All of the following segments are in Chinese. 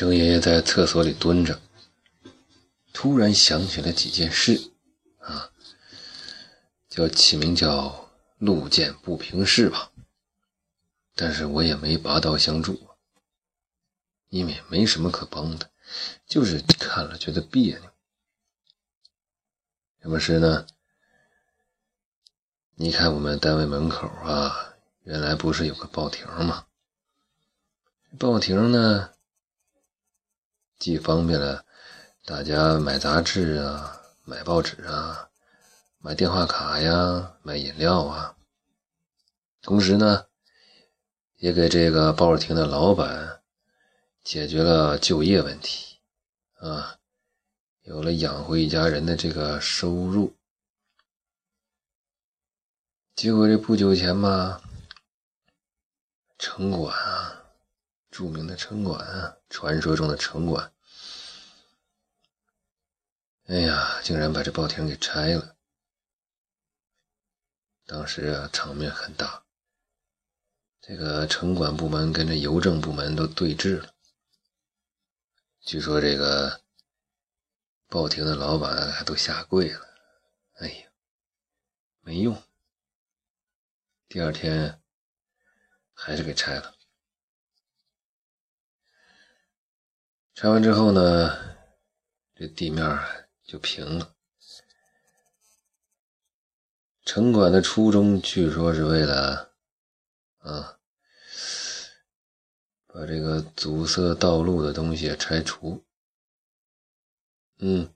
郑爷爷在厕所里蹲着，突然想起了几件事，啊，叫起名叫“路见不平事”吧。但是我也没拔刀相助，因为没什么可帮的，就是看了觉得别扭。什么事呢？你看我们单位门口啊，原来不是有个报亭吗？报亭呢？既方便了大家买杂志啊、买报纸啊、买电话卡呀、买饮料啊，同时呢，也给这个报亭的老板解决了就业问题啊，有了养活一家人的这个收入。结果这不久前吧，城管。著名的城管啊，传说中的城管，哎呀，竟然把这报亭给拆了。当时啊，场面很大，这个城管部门跟这邮政部门都对峙了。据说这个报亭的老板还都下跪了。哎呀，没用，第二天还是给拆了。拆完之后呢，这地面就平了。城管的初衷据说是为了啊，把这个阻塞道路的东西拆除。嗯，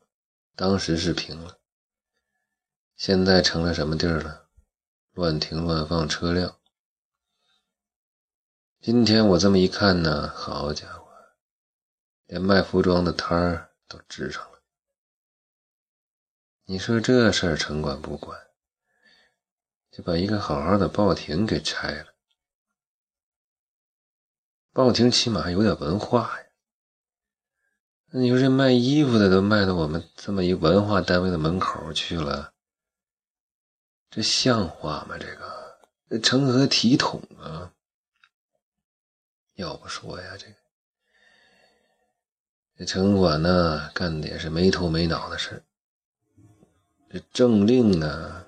当时是平了，现在成了什么地儿了？乱停乱放车辆。今天我这么一看呢，好家伙！连卖服装的摊儿都支上了，你说这事儿城管不管，就把一个好好的报亭给拆了。报亭起码还有点文化呀。那你说这卖衣服的都卖到我们这么一文化单位的门口去了，这像话吗？这个成何体统啊？要不说呀，这个。这城管呢，干的也是没头没脑的事这政令呢，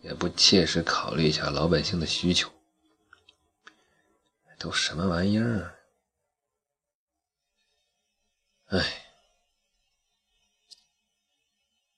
也不切实考虑一下老百姓的需求。都什么玩意儿？哎。